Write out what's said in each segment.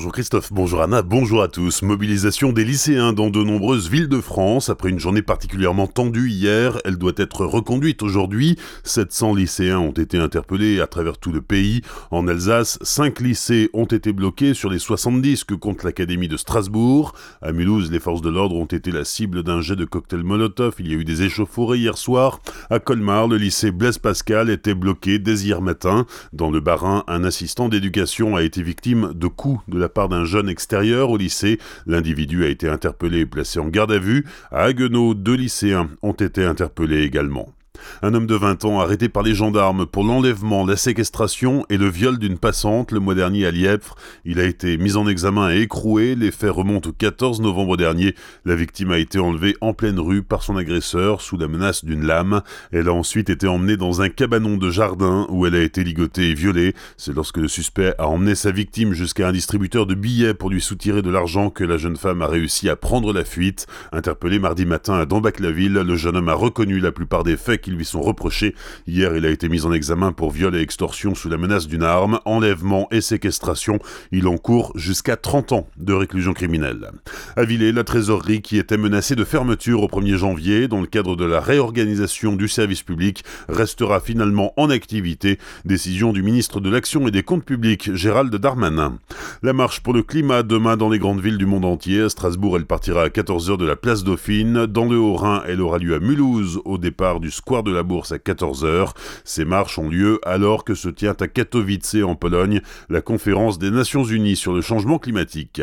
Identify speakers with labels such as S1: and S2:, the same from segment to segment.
S1: Bonjour Christophe, bonjour Anna, bonjour à tous. Mobilisation des lycéens dans de nombreuses villes de France. Après une journée particulièrement tendue hier, elle doit être reconduite aujourd'hui. 700 lycéens ont été interpellés à travers tout le pays. En Alsace, 5 lycées ont été bloqués sur les 70 que compte l'Académie de Strasbourg. À Mulhouse, les forces de l'ordre ont été la cible d'un jet de cocktail Molotov. Il y a eu des échauffourées hier soir. À Colmar, le lycée Blaise Pascal était bloqué dès hier matin. Dans le Bas-Rhin, un assistant d'éducation a été victime de coups de la part d'un jeune extérieur au lycée. L'individu a été interpellé et placé en garde à vue. À Haguenau, deux lycéens ont été interpellés également. Un homme de 20 ans arrêté par les gendarmes pour l'enlèvement, la séquestration et le viol d'une passante le mois dernier à Lièvre. Il a été mis en examen et écroué. Les faits remontent au 14 novembre dernier. La victime a été enlevée en pleine rue par son agresseur sous la menace d'une lame. Elle a ensuite été emmenée dans un cabanon de jardin où elle a été ligotée et violée. C'est lorsque le suspect a emmené sa victime jusqu'à un distributeur de billets pour lui soutirer de l'argent que la jeune femme a réussi à prendre la fuite. Interpellé mardi matin à Dambac-la-Ville, le jeune homme a reconnu la plupart des faits lui sont reprochés. Hier, il a été mis en examen pour viol et extorsion sous la menace d'une arme, enlèvement et séquestration. Il encourt jusqu'à 30 ans de réclusion criminelle. À Villers, la trésorerie qui était menacée de fermeture au 1er janvier dans le cadre de la réorganisation du service public restera finalement en activité. Décision du ministre de l'Action et des Comptes publics, Gérald Darmanin. La marche pour le climat demain dans les grandes villes du monde entier. À Strasbourg, elle partira à 14h de la place Dauphine. Dans le Haut-Rhin, elle aura lieu à Mulhouse au départ du square de la Bourse à 14h. Ces marches ont lieu alors que se tient à Katowice en Pologne la conférence des Nations Unies sur le changement climatique.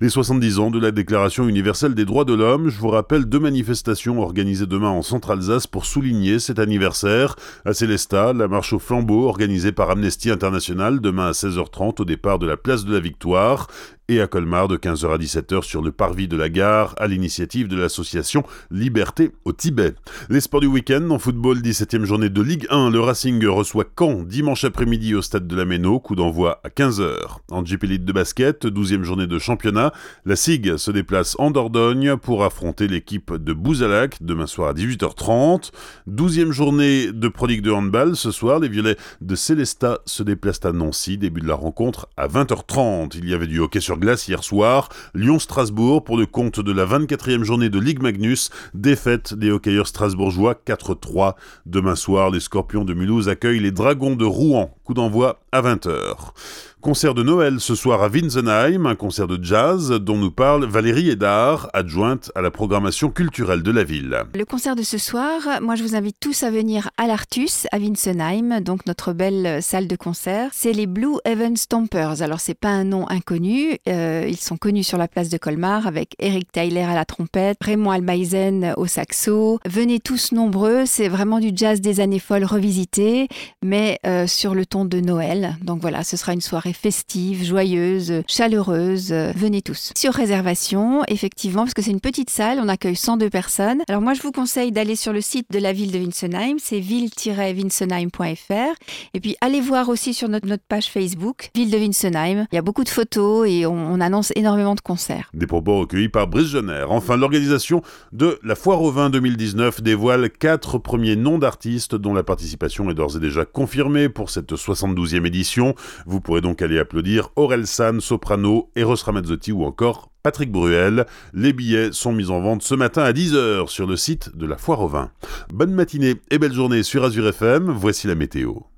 S1: Les 70 ans de la Déclaration universelle des droits de l'homme, je vous rappelle deux manifestations organisées demain en Centre-Alsace pour souligner cet anniversaire. À Célestat, la marche au flambeau organisée par Amnesty International demain à 16h30 au départ de la place de la Victoire et à Colmar de 15h à 17h sur le parvis de la gare à l'initiative de l'association Liberté au Tibet. Les sports du week-end en football 17e journée de Ligue 1, le Racing reçoit Caen dimanche après-midi au stade de la Méno, coup d'envoi à 15h. En GP Elite de basket, 12e journée de championnat, la SIG se déplace en Dordogne pour affronter l'équipe de Bouzalac demain soir à 18h30. 12e journée de Pro de handball, ce soir les Violets de Célestat se déplacent à Nancy, début de la rencontre à 20h30. Il y avait du hockey sur glace hier soir. Lyon-Strasbourg pour le compte de la 24e journée de Ligue Magnus. Défaite des hockeyeurs strasbourgeois 4-3. Demain soir, les Scorpions de Mulhouse accueillent les Dragons de Rouen. Coup d'envoi à 20h. Concert de Noël ce soir à Winsenheim, un concert de jazz dont nous parle Valérie Edard, adjointe à la programmation culturelle de la ville.
S2: Le concert de ce soir, moi je vous invite tous à venir à l'Artus, à Winsenheim, donc notre belle salle de concert. C'est les Blue Heaven Stompers. Alors c'est pas un nom inconnu, euh, ils sont connus sur la place de Colmar avec Eric Tyler à la trompette, Raymond Almaisen au saxo. Venez tous nombreux, c'est vraiment du jazz des années folles revisité, mais euh, sur le ton de Noël. Donc voilà, ce sera une soirée festive, joyeuse, chaleureuse. Venez tous. Sur réservation, effectivement, parce que c'est une petite salle, on accueille 102 personnes. Alors moi, je vous conseille d'aller sur le site de la ville de Winsenheim, c'est ville-winsenheim.fr. Et puis allez voir aussi sur notre, notre, page Facebook, Ville de Winsenheim. Il y a beaucoup de photos et on, annonce énormément de concerts.
S1: Des propos recueillis par Brice Jenner. Enfin, l'organisation de la Foire au vin 2019 dévoile quatre premiers noms d'artistes dont la participation est d'ores et déjà confirmée pour cette 72e édition. Vous pourrez donc aller applaudir Aurel San, soprano, Eros Ramazzotti ou encore Patrick Bruel. Les billets sont mis en vente ce matin à 10h sur le site de la Foire au Vin. Bonne matinée et belle journée sur Azure FM, voici la météo.